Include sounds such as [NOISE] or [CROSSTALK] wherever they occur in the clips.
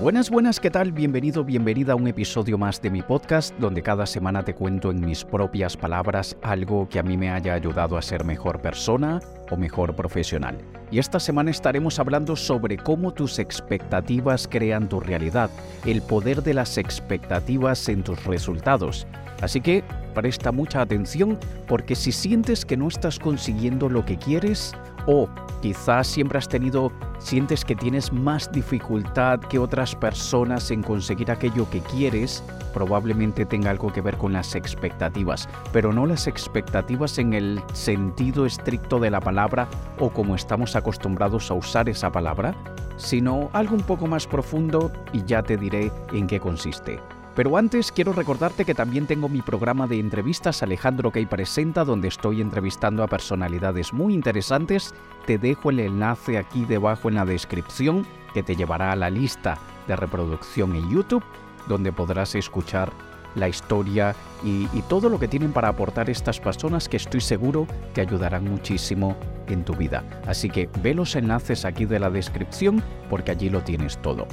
Buenas, buenas, ¿qué tal? Bienvenido, bienvenida a un episodio más de mi podcast donde cada semana te cuento en mis propias palabras algo que a mí me haya ayudado a ser mejor persona o mejor profesional. Y esta semana estaremos hablando sobre cómo tus expectativas crean tu realidad, el poder de las expectativas en tus resultados. Así que presta mucha atención porque si sientes que no estás consiguiendo lo que quieres o quizás siempre has tenido, sientes que tienes más dificultad que otras personas en conseguir aquello que quieres, probablemente tenga algo que ver con las expectativas, pero no las expectativas en el sentido estricto de la palabra o como estamos acostumbrados a usar esa palabra, sino algo un poco más profundo y ya te diré en qué consiste. Pero antes quiero recordarte que también tengo mi programa de entrevistas Alejandro Key Presenta, donde estoy entrevistando a personalidades muy interesantes. Te dejo el enlace aquí debajo en la descripción que te llevará a la lista de reproducción en YouTube, donde podrás escuchar la historia y, y, todo lo que tienen para aportar estas personas que estoy seguro te ayudarán muchísimo en tu vida. Así que ve los enlaces aquí de la descripción porque allí lo tienes todo.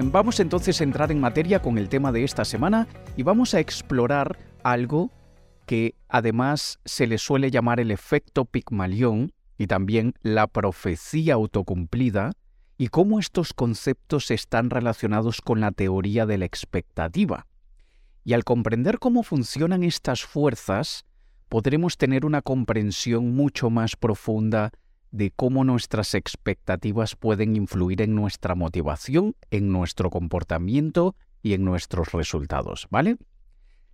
Vamos entonces a entrar en materia con el tema de esta semana y vamos a explorar algo que además se le suele llamar el efecto Pigmalión y también la profecía autocumplida y cómo estos conceptos están relacionados con la teoría de la expectativa. Y al comprender cómo funcionan estas fuerzas, podremos tener una comprensión mucho más profunda de cómo nuestras expectativas pueden influir en nuestra motivación, en nuestro comportamiento y en nuestros resultados, ¿vale?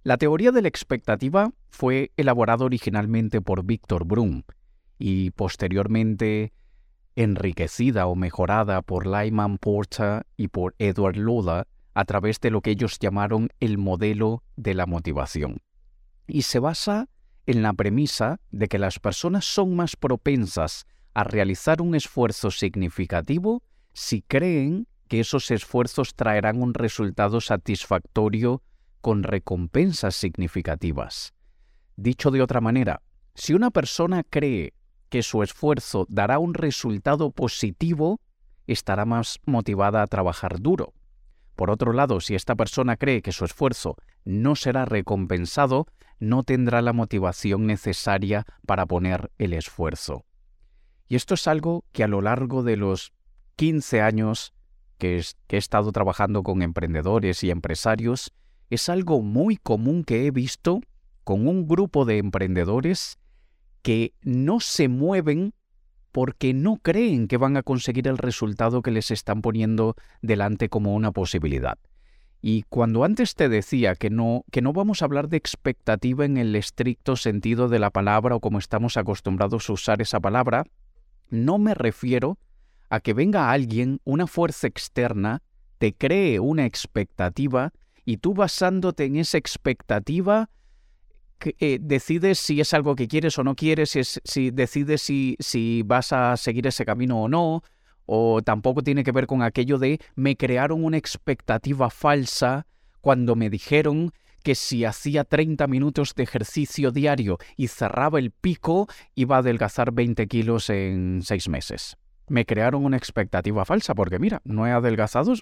La teoría de la expectativa fue elaborada originalmente por Víctor Brum y posteriormente enriquecida o mejorada por Lyman Porter y por Edward Loda a través de lo que ellos llamaron el modelo de la motivación. Y se basa en la premisa de que las personas son más propensas a realizar un esfuerzo significativo si creen que esos esfuerzos traerán un resultado satisfactorio con recompensas significativas. Dicho de otra manera, si una persona cree que su esfuerzo dará un resultado positivo, estará más motivada a trabajar duro. Por otro lado, si esta persona cree que su esfuerzo no será recompensado, no tendrá la motivación necesaria para poner el esfuerzo. Y esto es algo que a lo largo de los 15 años que, he estado trabajando con emprendedores y empresarios, es algo muy común que he visto con un grupo de emprendedores que no se mueven porque no creen que van a conseguir el resultado que les están poniendo delante como una posibilidad. Y cuando antes te decía que no, que no vamos a hablar de expectativa en el estricto sentido de la palabra o como estamos acostumbrados a usar esa palabra, no me refiero a que venga alguien, una fuerza externa, te cree una expectativa y tú basándote en esa expectativa eh, decides si es algo que quieres o no quieres, si, decides si, si vas a seguir ese camino o no, o tampoco tiene que ver con aquello de me crearon una expectativa falsa cuando me dijeron que si hacía 30 minutos de ejercicio diario y cerraba el pico, iba a adelgazar 20 kilos en 6 meses. Me crearon una expectativa falsa porque mira, no he adelgazado,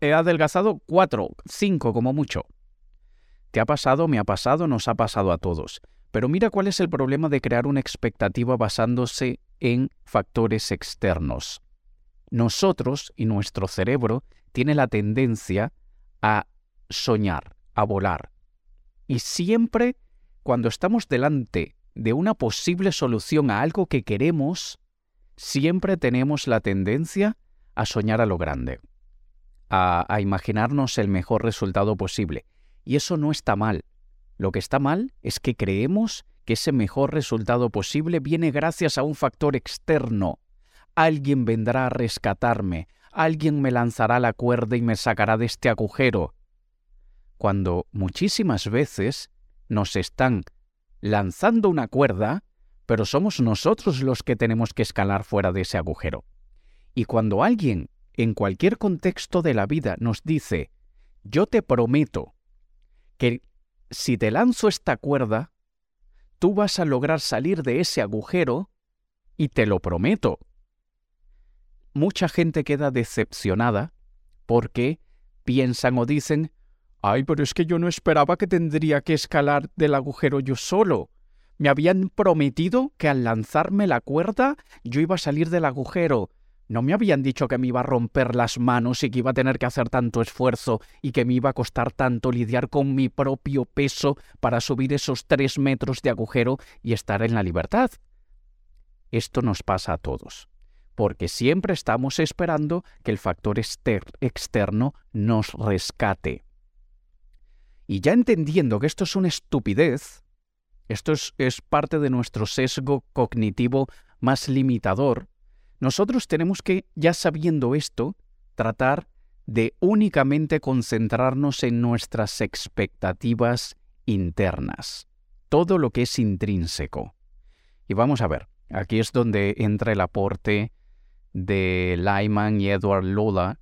he adelgazado 4, 5 como mucho. Te ha pasado, me ha pasado, nos ha pasado a todos. Pero mira cuál es el problema de crear una expectativa basándose en factores externos. Nosotros y nuestro cerebro tiene la tendencia a soñar, a volar. Y siempre cuando estamos delante de una posible solución a algo que queremos, siempre tenemos la tendencia a soñar a lo grande, a, a, imaginarnos el mejor resultado posible. Y eso no está mal. Lo que está mal es que creemos que ese mejor resultado posible viene gracias a un factor externo. Alguien vendrá a rescatarme, alguien me lanzará la cuerda y me sacará de este agujero cuando muchísimas veces nos están lanzando una cuerda, pero somos nosotros los que tenemos que escalar fuera de ese agujero. Y cuando alguien, en cualquier contexto de la vida, nos dice, yo te prometo que si te lanzo esta cuerda, tú vas a lograr salir de ese agujero, y te lo prometo. Mucha gente queda decepcionada porque piensan o dicen, ay, pero es que yo no esperaba que tendría que escalar del agujero yo solo. Me habían prometido que al lanzarme la cuerda yo iba a salir del agujero. No me habían dicho que me iba a romper las manos y que iba a tener que hacer tanto esfuerzo y que me iba a costar tanto lidiar con mi propio peso para subir esos tres metros de agujero y estar en la libertad. Esto nos pasa a todos, porque siempre estamos esperando que el factor externo nos rescate. Y ya entendiendo que esto es una estupidez, esto es, parte de nuestro sesgo cognitivo más limitador. Nosotros tenemos que, ya sabiendo esto, tratar de únicamente concentrarnos en nuestras expectativas internas, todo lo que es intrínseco. Y vamos a ver, aquí es donde entra el aporte de Lyman y Edward Lola,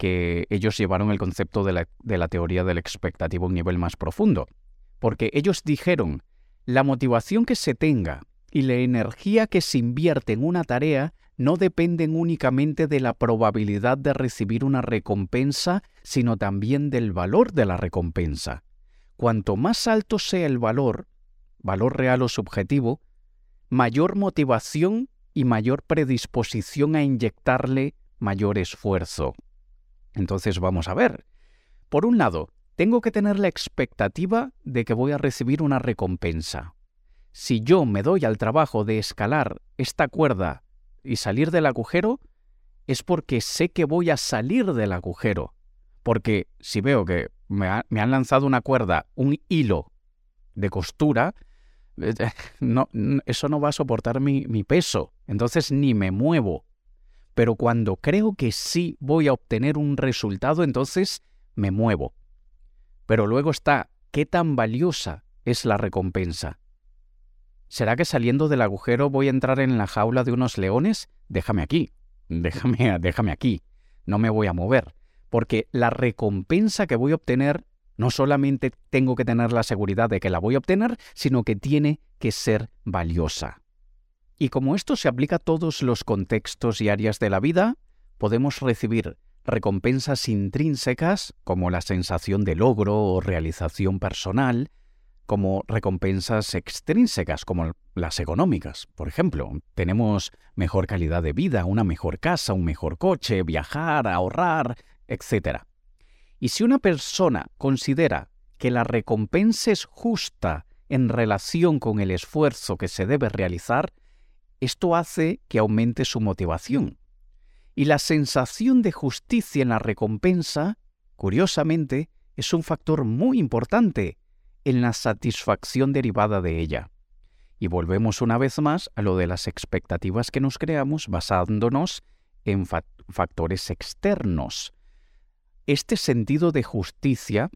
que ellos llevaron el concepto de la, de la teoría del expectativo a un nivel más profundo. Porque ellos dijeron la motivación que se tenga y la energía que se invierte en una tarea no dependen únicamente de la probabilidad de recibir una recompensa, sino también del valor de la recompensa. Cuanto más alto sea el valor, valor real o subjetivo, mayor motivación y mayor predisposición a inyectarle mayor esfuerzo. Entonces vamos a ver. Por un lado, tengo que tener la expectativa de que voy a recibir una recompensa. Si yo me doy al trabajo de escalar esta cuerda y salir del agujero, es porque sé que voy a salir del agujero. Porque si veo que me, han lanzado una cuerda, un hilo de costura, eh, [LAUGHS] eso no va a soportar mi peso. Entonces ni me muevo. Pero cuando creo que sí voy a obtener un resultado, entonces me muevo. Pero luego está, ¿qué tan valiosa es la recompensa? ¿Será que saliendo del agujero voy a entrar en la jaula de unos leones? Déjame aquí, déjame, déjame aquí, no me voy a mover, porque la recompensa que voy a obtener no solamente tengo que tener la seguridad de que la voy a obtener, sino que tiene que ser valiosa. Y como esto se aplica a todos los contextos y áreas de la vida, podemos recibir recompensas intrínsecas como la sensación de logro o realización personal, como recompensas extrínsecas como las económicas. Por ejemplo, tenemos mejor calidad de vida, una mejor casa, un mejor coche, viajar, ahorrar, etc. Y si una persona considera que la recompensa es justa en relación con el esfuerzo que se debe realizar, esto hace que aumente su motivación y la sensación de justicia en la recompensa, curiosamente, es un factor muy importante en la satisfacción derivada de ella. Y volvemos una vez más a lo de las expectativas que nos creamos basándonos en factores externos. Este sentido de justicia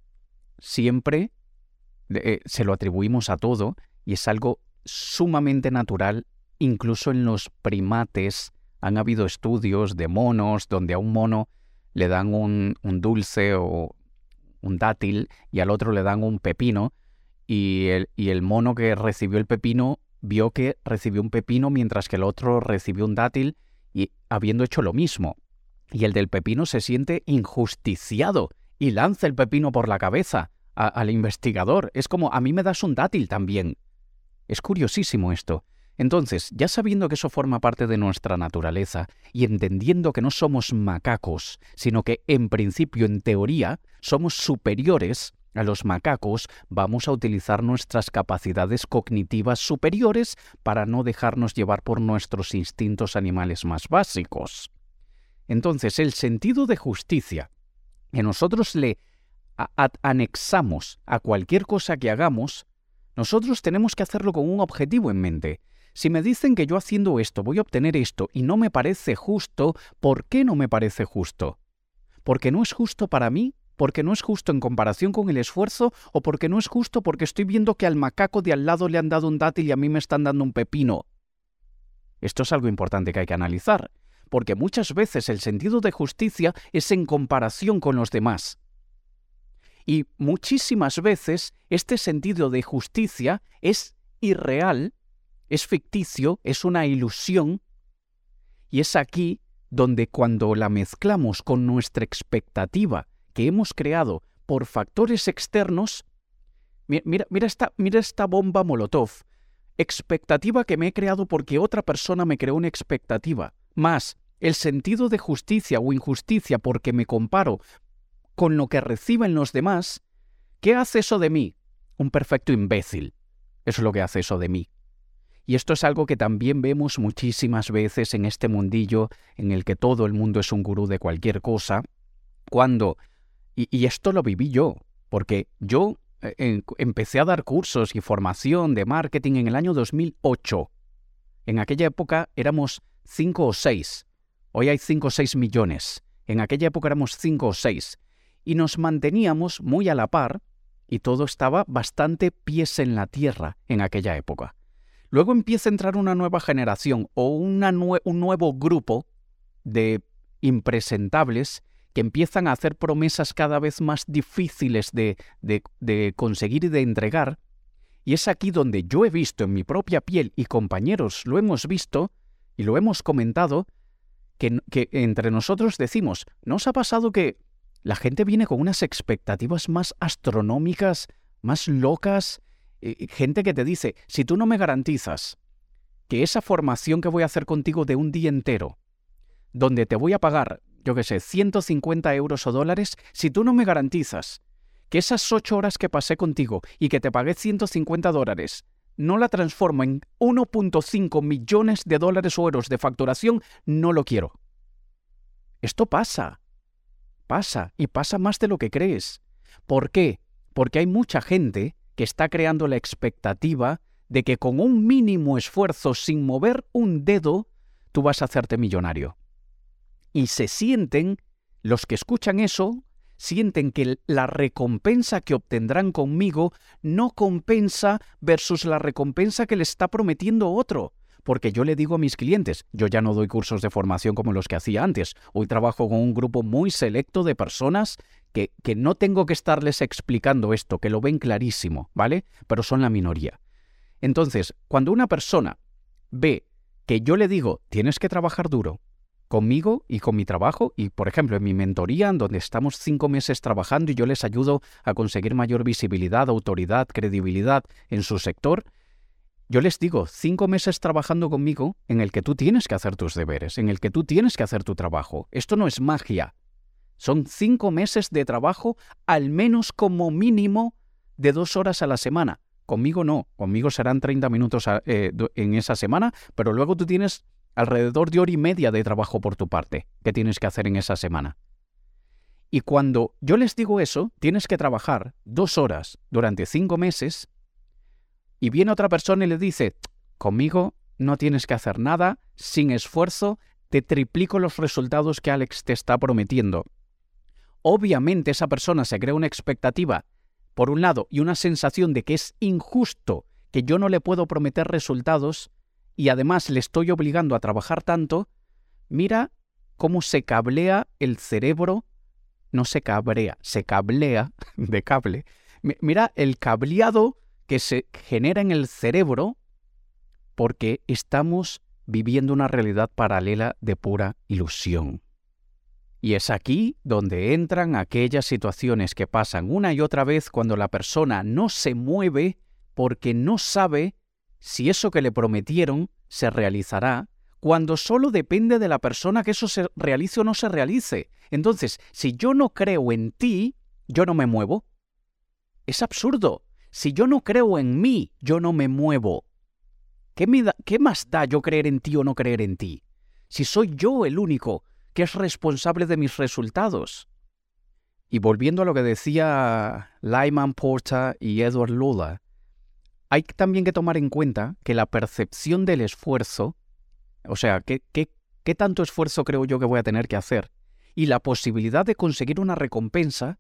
siempre eh, se lo atribuimos a todo y es algo sumamente natural incluso en los primates han habido estudios de monos donde a un mono le dan un, dulce o un dátil y al otro le dan un pepino y el, y el mono que recibió el pepino vio que recibió un pepino mientras que el otro recibió un dátil y habiendo hecho lo mismo. Y el del pepino se siente injusticiado y lanza el pepino por la cabeza al investigador. Es como a mí me das un dátil también. Es curiosísimo esto. Entonces, ya sabiendo que eso forma parte de nuestra naturaleza y entendiendo que no somos macacos, sino que en principio, en teoría, somos superiores a los macacos, vamos a utilizar nuestras capacidades cognitivas superiores para no dejarnos llevar por nuestros instintos animales más básicos. Entonces, el sentido de justicia que nosotros le anexamos a cualquier cosa que hagamos, nosotros tenemos que hacerlo con un objetivo en mente, si me dicen que yo haciendo esto voy a obtener esto y no me parece justo, ¿por qué no me parece justo? ¿Porque no es justo para mí? ¿Porque no es justo en comparación con el esfuerzo? ¿O porque no es justo porque estoy viendo que al macaco de al lado le han dado un dátil y a mí me están dando un pepino? Esto es algo importante que hay que analizar, porque muchas veces el sentido de justicia es en comparación con los demás. Y muchísimas veces este sentido de justicia es irreal es ficticio, es una ilusión, y es aquí donde cuando la mezclamos con nuestra expectativa que hemos creado por factores externos, mira, mira, esta, bomba Molotov, expectativa que me he creado porque otra persona me creó una expectativa, más el sentido de justicia o injusticia porque me comparo con lo que reciben los demás, ¿qué hace eso de mí? Un perfecto imbécil. Es lo que hace eso de mí. Y esto es algo que también vemos muchísimas veces en este mundillo en el que todo el mundo es un gurú de cualquier cosa, cuando, y, esto lo viví yo, porque yo eh, empecé a dar cursos y formación de marketing en el año 2008. En aquella época éramos cinco o seis. Hoy hay cinco o seis millones. En aquella época éramos cinco o seis. Y nos manteníamos muy a la par y todo estaba bastante pies en la tierra en aquella época. Luego empieza a entrar una nueva generación o un nuevo grupo de impresentables que empiezan a hacer promesas cada vez más difíciles de, conseguir y de entregar. Y es aquí donde yo he visto en mi propia piel, y compañeros lo hemos visto y lo hemos comentado, que, que entre nosotros decimos, ¿no os ha pasado que la gente viene con unas expectativas más astronómicas, más locas, gente que te dice, si tú no me garantizas que esa formación que voy a hacer contigo de un día entero, donde te voy a pagar, yo qué sé, 150 euros o dólares, si tú no me garantizas que esas ocho horas que pasé contigo y que te pagué 150 dólares, no la transformo en 1.5 millones de dólares o euros de facturación, no lo quiero. Esto pasa. Pasa. Y pasa más de lo que crees. ¿Por qué? Porque hay mucha gente que está creando la expectativa de que con un mínimo esfuerzo, sin mover un dedo, tú vas a hacerte millonario. Y se sienten, los que escuchan eso, sienten que la recompensa que obtendrán conmigo no compensa versus la recompensa que le está prometiendo otro. Porque yo le digo a mis clientes, yo ya no doy cursos de formación como los que hacía antes, hoy trabajo con un grupo muy selecto de personas que, no tengo que estarles explicando esto, que lo ven clarísimo, ¿vale? Pero son la minoría. Entonces, cuando una persona ve que yo le digo, tienes que trabajar duro conmigo y con mi trabajo, y por ejemplo en mi mentoría, en donde estamos cinco meses trabajando y yo les ayudo a conseguir mayor visibilidad, autoridad, credibilidad en su sector, yo les digo, cinco meses trabajando conmigo en el que tú tienes que hacer tus deberes, en el que tú tienes que hacer tu trabajo. Esto no es magia, son cinco meses de trabajo, al menos como mínimo de dos horas a la semana. Conmigo no, conmigo serán 30 minutos eh, en esa semana, pero luego tú tienes alrededor de hora y media de trabajo por tu parte que tienes que hacer en esa semana. Y cuando yo les digo eso, tienes que trabajar dos horas durante cinco meses, y viene otra persona y le dice, conmigo no tienes que hacer nada, sin esfuerzo, te triplico los resultados que Alex te está prometiendo obviamente esa persona se crea una expectativa, por un lado, y una sensación de que es injusto, que yo no le puedo prometer resultados, y además le estoy obligando a trabajar tanto, mira cómo se cablea el cerebro, no se cabrea, se cablea [LAUGHS] de cable. Mira el cableado que se genera en el cerebro porque estamos viviendo una realidad paralela de pura ilusión. Y es aquí donde entran aquellas situaciones que pasan una y otra vez cuando la persona no se mueve porque no sabe si eso que le prometieron se realizará, cuando solo depende de la persona que eso se realice o no se realice. Entonces, si yo no creo en ti, yo no me muevo. Es absurdo. Si yo no creo en mí, yo no me muevo. ¿Qué, ¿Qué más da yo creer en ti o no creer en ti? Si soy yo el único que es responsable de mis resultados. Y volviendo a lo que decía Lyman Porta y Edward Lula, hay también que tomar en cuenta que la percepción del esfuerzo, o sea, ¿qué, qué, qué tanto esfuerzo creo yo que voy a tener que hacer? Y la posibilidad de conseguir una recompensa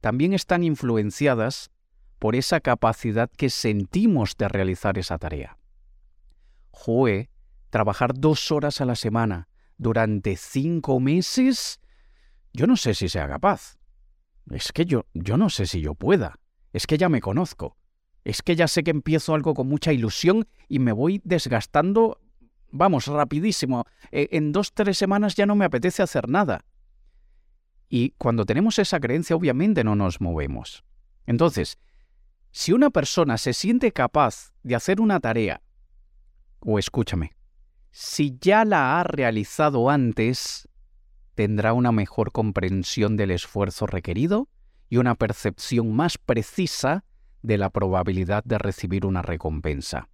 también están influenciadas por esa capacidad que sentimos de realizar esa tarea. Joe, trabajar dos horas a la semana, durante cinco meses, yo no sé si sea capaz. Es que yo, yo no sé si yo pueda. Es que ya me conozco. Es que ya sé que empiezo algo con mucha ilusión y me voy desgastando vamos, rapidísimo. Eh, en dos, tres semanas ya no me apetece hacer nada. Y cuando tenemos esa creencia, obviamente no nos movemos. Entonces, si una persona se siente capaz de hacer una tarea, o escúchame, si ya la ha realizado antes, tendrá una mejor comprensión del esfuerzo requerido y una percepción más precisa de la probabilidad de recibir una recompensa.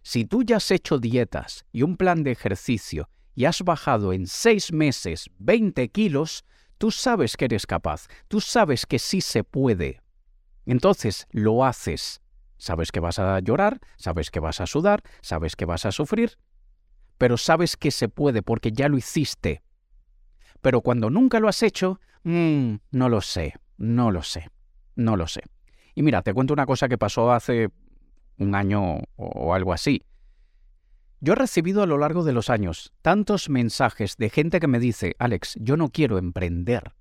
Si tú ya has hecho dietas y un plan de ejercicio y has bajado en seis meses 20 kilos, tú sabes que eres capaz, tú sabes que sí se puede. Entonces lo haces. Sabes que vas a llorar, sabes que vas a sudar, sabes que vas a sufrir, pero sabes que se puede porque ya lo hiciste. Pero cuando nunca lo has hecho, mmm, no lo sé, no lo sé, no lo sé. Y mira, te cuento una cosa que pasó hace un año o algo así. Yo he recibido a lo largo de los años tantos mensajes de gente que me dice, Alex, yo no quiero emprender.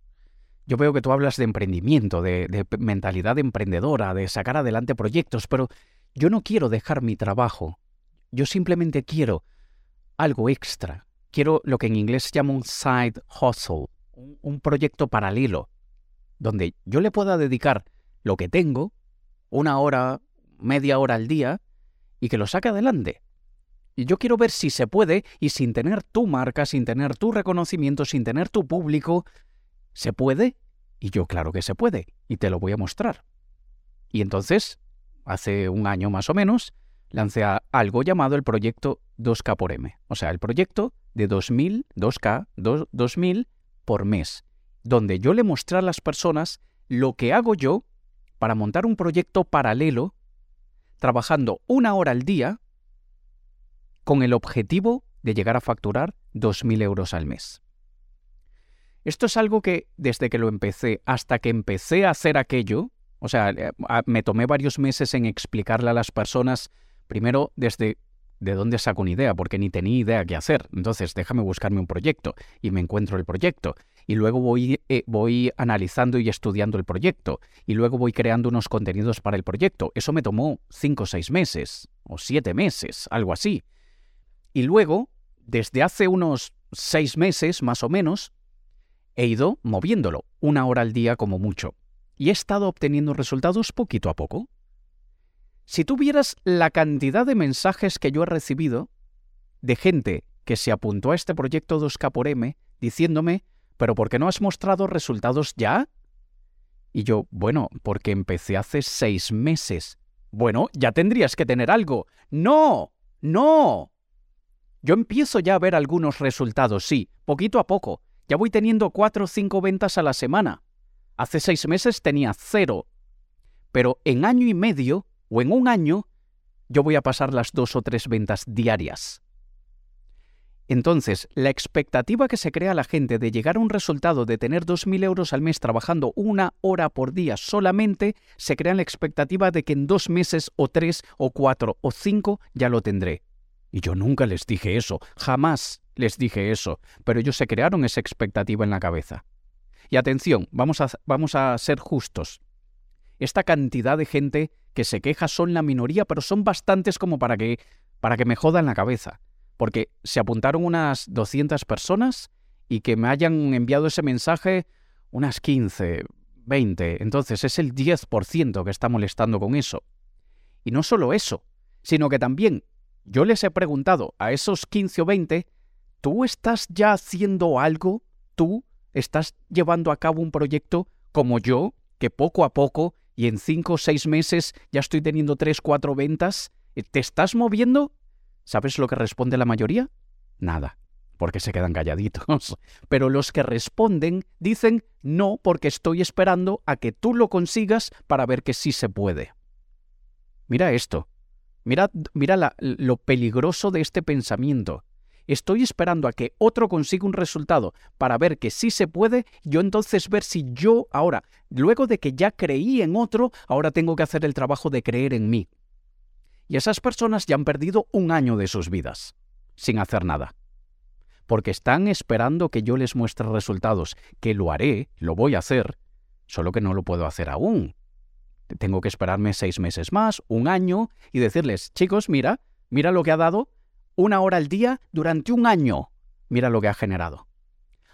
Yo veo que tú hablas de emprendimiento, de, mentalidad emprendedora, de sacar adelante proyectos, pero yo no quiero dejar mi trabajo. Yo simplemente quiero algo extra. Quiero lo que en inglés se llama un side hustle, un proyecto paralelo, donde yo le pueda dedicar lo que tengo, una hora, media hora al día y que lo saque adelante. Y yo quiero ver si se puede y sin tener tu marca, sin tener tu reconocimiento, sin tener tu público, ¿se puede? Y yo claro que se puede y te lo voy a mostrar. Y entonces, hace un año más o menos, lancé algo llamado el proyecto 2K por M, o sea, el proyecto de 2000, 2K, 2000 por mes, donde yo le mostré a las personas lo que hago yo para montar un proyecto paralelo trabajando una hora al día con el objetivo de llegar a facturar 2.000 euros al mes. Esto es algo que desde que lo empecé hasta que empecé a hacer aquello, o sea, eh, me tomé varios meses en explicarle a las personas, primero desde de dónde saco una idea, porque ni tenía idea qué hacer. Entonces, déjame buscarme un proyecto y me encuentro el proyecto. Y luego voy, eh, voy analizando y estudiando el proyecto. Y luego voy creando unos contenidos para el proyecto. Eso me tomó cinco o seis meses, o siete meses, algo así. Y luego, desde hace unos seis meses más o menos, he ido moviéndolo, una hora al día como mucho. Y he estado obteniendo resultados poquito a poco. Si tuvieras la cantidad de mensajes que yo he recibido de gente que se apuntó a este proyecto 2K por M diciéndome, pero ¿por qué no has mostrado resultados ya? Y yo, bueno, porque empecé hace seis meses. Bueno, ya tendrías que tener algo. No, no. Yo empiezo ya a ver algunos resultados, sí, poquito a poco. Ya voy teniendo cuatro o cinco ventas a la semana. Hace seis meses tenía cero. Pero en año y medio o en un año, yo voy a pasar las dos o tres ventas diarias. Entonces, la expectativa que se crea la gente de llegar a un resultado de tener 2.000 euros al mes trabajando una hora por día solamente, se crea la expectativa de que en dos meses o tres o cuatro o cinco ya lo tendré. Y yo nunca les dije eso, jamás les dije eso, pero ellos se crearon esa expectativa en la cabeza. Y atención, vamos a, vamos a ser justos. Esta cantidad de gente que se queja son la minoría, pero son bastantes como para que, para que me jodan la cabeza. Porque se apuntaron unas 200 personas y que me hayan enviado ese mensaje unas 15, 20. Entonces es el 10% que está molestando con eso. Y no solo eso, sino que también yo les he preguntado a esos 15 o 20, ¿tú estás ya haciendo algo? ¿Tú estás llevando a cabo un proyecto como yo, que poco a poco y en cinco o seis meses ya estoy teniendo tres, cuatro ventas, eh, ¿te estás moviendo? ¿Sabes lo que responde la mayoría? Nada, porque se quedan calladitos. [LAUGHS] Pero los que responden dicen no porque estoy esperando a que tú lo consigas para ver que sí se puede. Mira esto. Mira, mira lo peligroso de este pensamiento estoy esperando a que otro consiga un resultado para ver que sí se puede, yo entonces ver si yo ahora, luego de que ya creí en otro, ahora tengo que hacer el trabajo de creer en mí. Y esas personas ya han perdido un año de sus vidas, sin hacer nada. Porque están esperando que yo les muestre resultados, que lo haré, lo voy a hacer, solo que no lo puedo hacer aún. Tengo que esperarme seis meses más, un año, y decirles, chicos, mira, mira lo que ha dado, una hora al día durante un año. Mira lo que ha generado.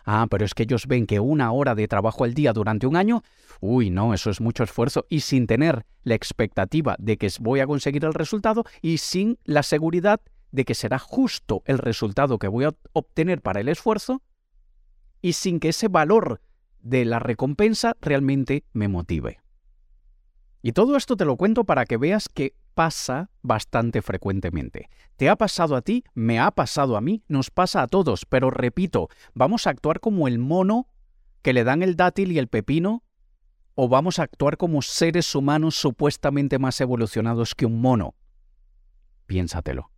Ah, pero es que ellos ven que una hora de trabajo al día durante un año, uy, no, eso es mucho esfuerzo y sin tener la expectativa de que voy a conseguir el resultado y sin la seguridad de que será justo el resultado que voy a obtener para el esfuerzo y sin que ese valor de la recompensa realmente me motive. Y todo esto te lo cuento para que veas que pasa bastante frecuentemente. ¿Te ha pasado a ti? ¿Me ha pasado a mí? Nos pasa a todos, pero repito, ¿vamos a actuar como el mono que le dan el dátil y el pepino? ¿O vamos a actuar como seres humanos supuestamente más evolucionados que un mono? Piénsatelo.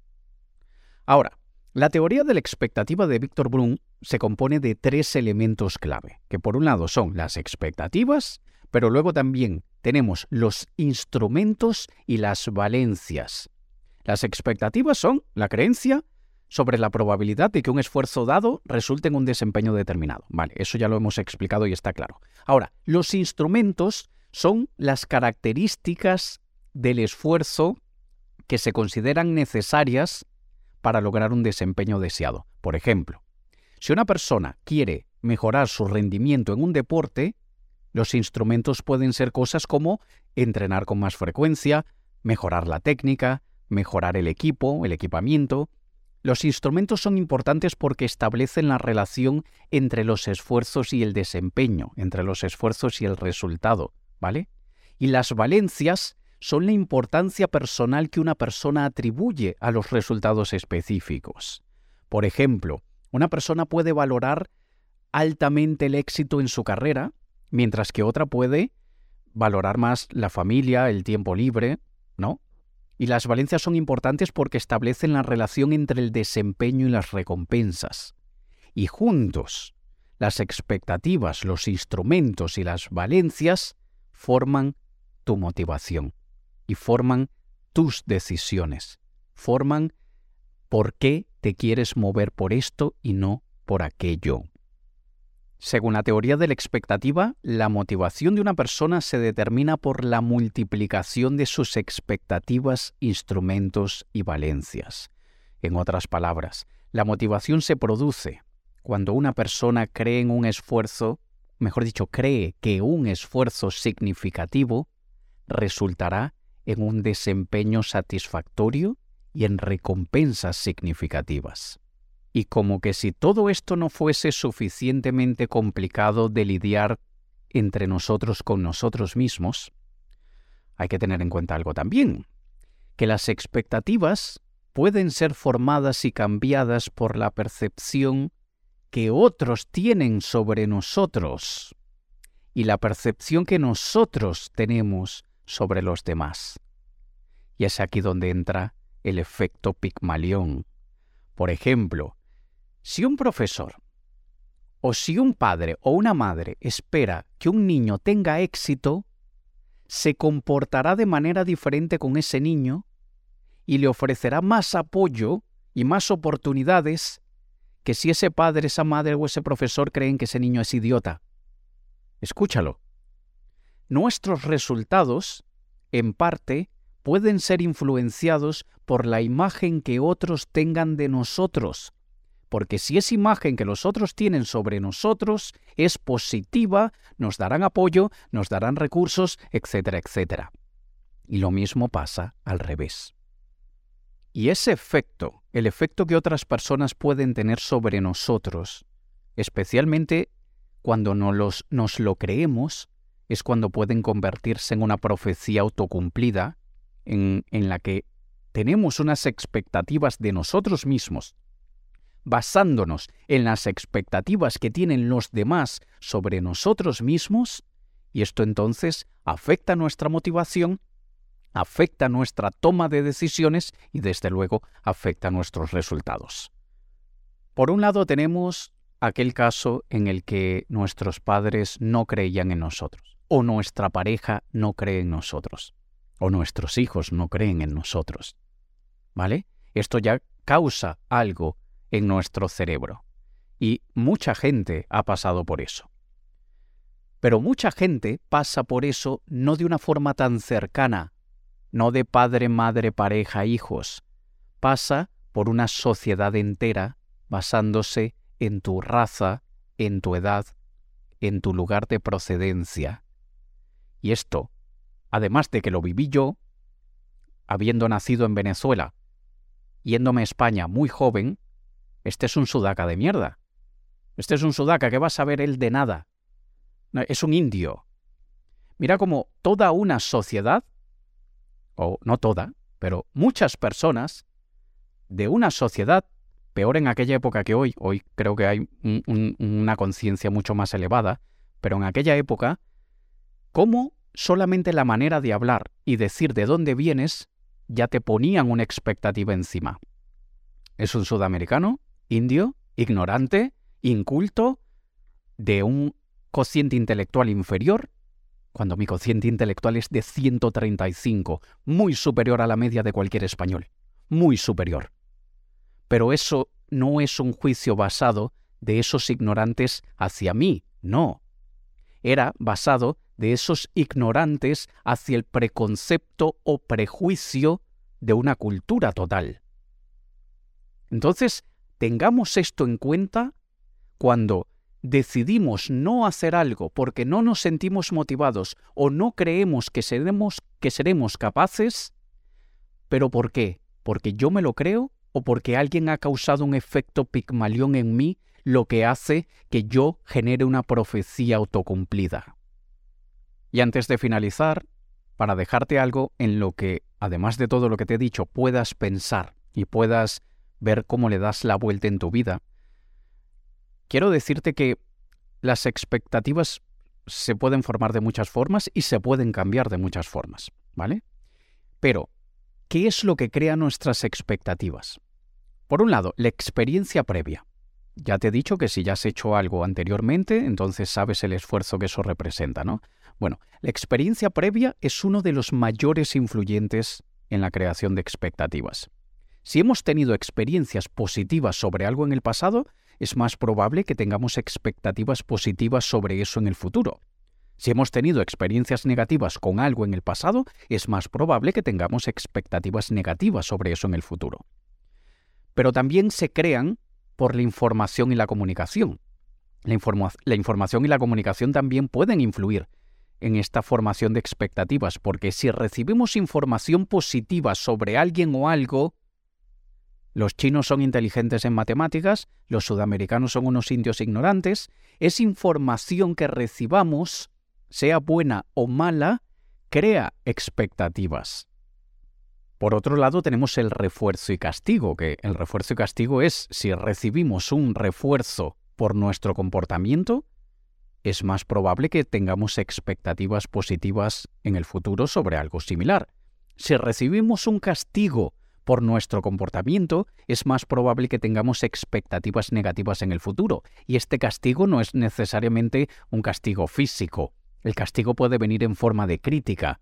Ahora, la teoría de la expectativa de Víctor Brun se compone de tres elementos clave, que por un lado son las expectativas, pero luego también tenemos los instrumentos y las valencias. Las expectativas son la creencia sobre la probabilidad de que un esfuerzo dado resulte en un desempeño determinado. Vale, eso ya lo hemos explicado y está claro. Ahora, los instrumentos son las características del esfuerzo que se consideran necesarias para lograr un desempeño deseado. Por ejemplo, si una persona quiere mejorar su rendimiento en un deporte, los instrumentos pueden ser cosas como entrenar con más frecuencia, mejorar la técnica, mejorar el equipo, el equipamiento. Los instrumentos son importantes porque establecen la relación entre los esfuerzos y el desempeño, entre los esfuerzos y el resultado, ¿vale? Y las valencias son la importancia personal que una persona atribuye a los resultados específicos. Por ejemplo, una persona puede valorar altamente el éxito en su carrera mientras que otra puede valorar más la familia, el tiempo libre, ¿no? Y las valencias son importantes porque establecen la relación entre el desempeño y las recompensas. Y juntos, las expectativas, los instrumentos y las valencias forman tu motivación y forman tus decisiones, forman por qué te quieres mover por esto y no por aquello. Según la teoría de la expectativa, la motivación de una persona se determina por la multiplicación de sus expectativas, instrumentos y valencias. En otras palabras, la motivación se produce cuando una persona cree en un esfuerzo, mejor dicho, cree que un esfuerzo significativo resultará en un desempeño satisfactorio y en recompensas significativas. Y como que si todo esto no fuese suficientemente complicado de lidiar entre nosotros con nosotros mismos, hay que tener en cuenta algo también, que las expectativas pueden ser formadas y cambiadas por la percepción que otros tienen sobre nosotros y la percepción que nosotros tenemos sobre los demás. Y es aquí donde entra el efecto Pigmalión. Por ejemplo, si un profesor o si un padre o una madre espera que un niño tenga éxito, se comportará de manera diferente con ese niño y le ofrecerá más apoyo y más oportunidades que si ese padre, esa madre o ese profesor creen que ese niño es idiota. Escúchalo. Nuestros resultados, en parte, pueden ser influenciados por la imagen que otros tengan de nosotros porque si esa imagen que los otros tienen sobre nosotros es positiva, nos darán apoyo, nos darán recursos, etcétera, etcétera. Y lo mismo pasa al revés. Y ese efecto, el efecto que otras personas pueden tener sobre nosotros, especialmente cuando nos, nos lo creemos, es cuando pueden convertirse en una profecía autocumplida en la que tenemos unas expectativas de nosotros mismos basándonos en las expectativas que tienen los demás sobre nosotros mismos, y esto entonces afecta nuestra motivación, afecta nuestra toma de decisiones y desde luego afecta nuestros resultados. Por un lado tenemos aquel caso en el que nuestros padres no creían en nosotros, o nuestra pareja no cree en nosotros, o nuestros hijos no creen en nosotros. ¿Vale? Esto ya causa algo en nuestro cerebro. Y mucha gente ha pasado por eso. Pero mucha gente pasa por eso no de una forma tan cercana, no de padre, madre, pareja, hijos. Pasa por una sociedad entera basándose en tu raza, en tu edad, en tu lugar de procedencia. Y esto, además de que lo viví yo, habiendo nacido en Venezuela, yéndome a España muy joven, este es un sudaca de mierda. Este es un sudaca que va a saber él de nada. Es un indio. Mira como toda una sociedad, o no toda, pero muchas personas de una sociedad, peor en aquella época que hoy, hoy creo que hay una conciencia mucho más elevada, pero en aquella época, cómo solamente la manera de hablar y decir de dónde vienes ya te ponían una expectativa encima. Es un sudamericano, indio, ignorante, inculto, de un cociente intelectual inferior, cuando mi cociente intelectual es de 135, muy superior a la media de cualquier español, muy superior. Pero eso no es un juicio basado de esos ignorantes hacia mí, no. Era basado de esos ignorantes hacia el preconcepto o prejuicio de una cultura total. Entonces, tengamos esto en cuenta cuando decidimos no hacer algo porque no nos sentimos motivados o no creemos que seremos, que seremos capaces, pero ¿por qué? ¿Porque yo me lo creo o porque alguien ha causado un efecto pigmalión en mí, lo que hace que yo genere una profecía autocumplida? Y antes de finalizar, para dejarte algo en lo que, además de todo lo que te he dicho, puedas pensar y puedas ver cómo le das la vuelta en tu vida, quiero decirte que las expectativas se pueden formar de muchas formas y se pueden cambiar de muchas formas, ¿vale? Pero, ¿qué es lo que crea nuestras expectativas? Por un lado, la experiencia previa. Ya te he dicho que si ya has hecho algo anteriormente, entonces sabes el esfuerzo que eso representa, ¿no? Bueno, la experiencia previa es uno de los mayores influyentes en la creación de expectativas. Si hemos tenido experiencias positivas sobre algo en el pasado, es más probable que tengamos expectativas positivas sobre eso en el futuro. Si hemos tenido experiencias negativas con algo en el pasado, es más probable que tengamos expectativas negativas sobre eso en el futuro. Pero también se crean por la información y la comunicación. La, información y la comunicación también pueden influir en esta formación de expectativas, porque si recibimos información positiva sobre alguien o algo, los chinos son inteligentes en matemáticas, los sudamericanos son unos indios ignorantes, es información que recibamos, sea buena o mala, crea expectativas. Por otro lado, tenemos el refuerzo y castigo, que el refuerzo y castigo es si recibimos un refuerzo por nuestro comportamiento, es más probable que tengamos expectativas positivas en el futuro sobre algo similar. Si recibimos un castigo por nuestro comportamiento, es más probable que tengamos expectativas negativas en el futuro. Y este castigo no es necesariamente un castigo físico. El castigo puede venir en forma de crítica.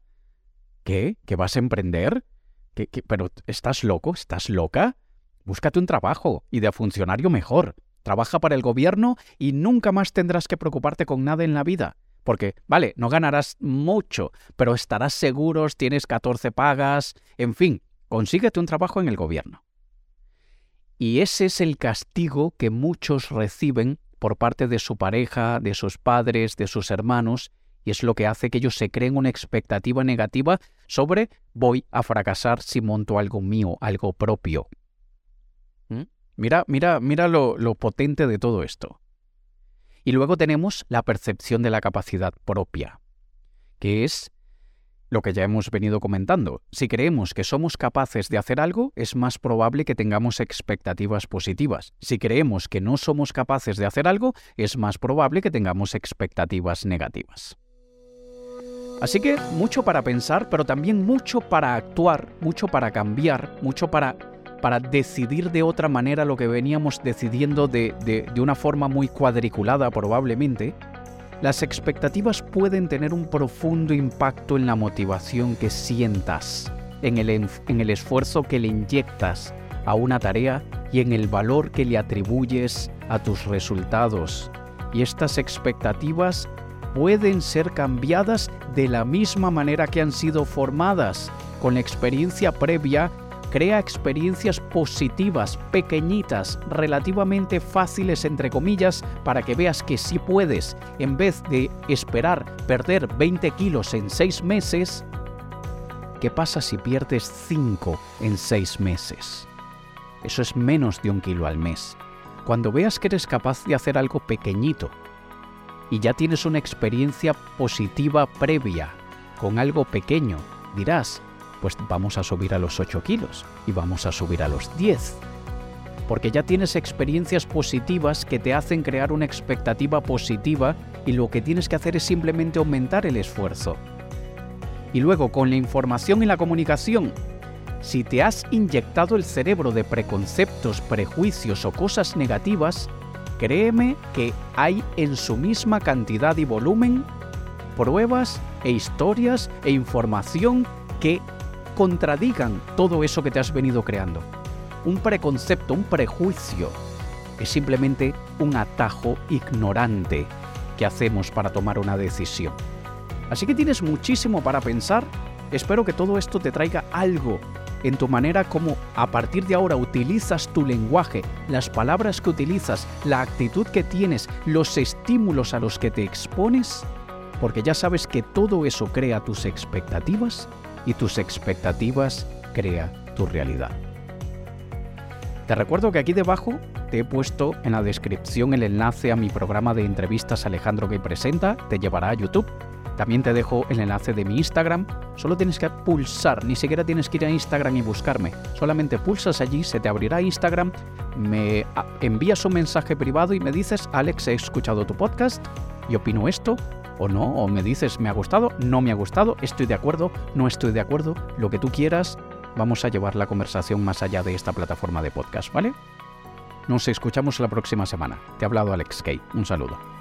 ¿Qué? ¿Que vas a emprender? ¿Qué, pero estás loco? ¿Estás loca? Búscate un trabajo y de funcionario mejor. Trabaja para el gobierno y nunca más tendrás que preocuparte con nada en la vida. Porque, vale, no ganarás mucho, pero estarás seguros, tienes 14 pagas, en fin, consíguete un trabajo en el gobierno. Y ese es el castigo que muchos reciben por parte de su pareja, de sus padres, de sus hermanos, y es lo que hace que ellos se creen una expectativa negativa sobre voy a fracasar si monto algo mío, algo propio. Mira, mira, mira lo, lo potente de todo esto. Y luego tenemos la percepción de la capacidad propia, que es lo que ya hemos venido comentando. Si creemos que somos capaces de hacer algo, es más probable que tengamos expectativas positivas. Si creemos que no somos capaces de hacer algo, es más probable que tengamos expectativas negativas. Así que mucho para pensar, pero también mucho para actuar, mucho para cambiar, mucho para para decidir de otra manera lo que veníamos decidiendo de, de, una forma muy cuadriculada probablemente, las expectativas pueden tener un profundo impacto en la motivación que sientas, en el, en el esfuerzo que le inyectas a una tarea y en el valor que le atribuyes a tus resultados. Y estas expectativas pueden ser cambiadas de la misma manera que han sido formadas, con la experiencia previa Crea experiencias positivas, pequeñitas, relativamente fáciles entre comillas, para que veas que sí puedes, en vez de esperar perder 20 kilos en 6 meses, ¿qué pasa si pierdes 5 en 6 meses? Eso es menos de un kilo al mes. Cuando veas que eres capaz de hacer algo pequeñito y ya tienes una experiencia positiva previa con algo pequeño, dirás, pues vamos a subir a los 8 kilos y vamos a subir a los 10. Porque ya tienes experiencias positivas que te hacen crear una expectativa positiva y lo que tienes que hacer es simplemente aumentar el esfuerzo. Y luego con la información y la comunicación, si te has inyectado el cerebro de preconceptos, prejuicios o cosas negativas, créeme que hay en su misma cantidad y volumen pruebas e historias e información que contradigan todo eso que te has venido creando. Un preconcepto, un prejuicio, es simplemente un atajo ignorante que hacemos para tomar una decisión. Así que tienes muchísimo para pensar. Espero que todo esto te traiga algo en tu manera como a partir de ahora utilizas tu lenguaje, las palabras que utilizas, la actitud que tienes, los estímulos a los que te expones, porque ya sabes que todo eso crea tus expectativas y tus expectativas crea tu realidad. Te recuerdo que aquí debajo te he puesto en la descripción el enlace a mi programa de entrevistas Alejandro que presenta, te llevará a YouTube también te dejo el enlace de mi Instagram. Solo tienes que pulsar, ni siquiera tienes que ir a Instagram y buscarme. Solamente pulsas allí, se te abrirá Instagram, me envías un mensaje privado y me dices, Alex, he escuchado tu podcast y opino esto o no, o me dices, me ha gustado, no me ha gustado, estoy de acuerdo, no estoy de acuerdo, lo que tú quieras, vamos a llevar la conversación más allá de esta plataforma de podcast, ¿vale? Nos escuchamos la próxima semana. Te ha hablado Alex Kay. Un saludo.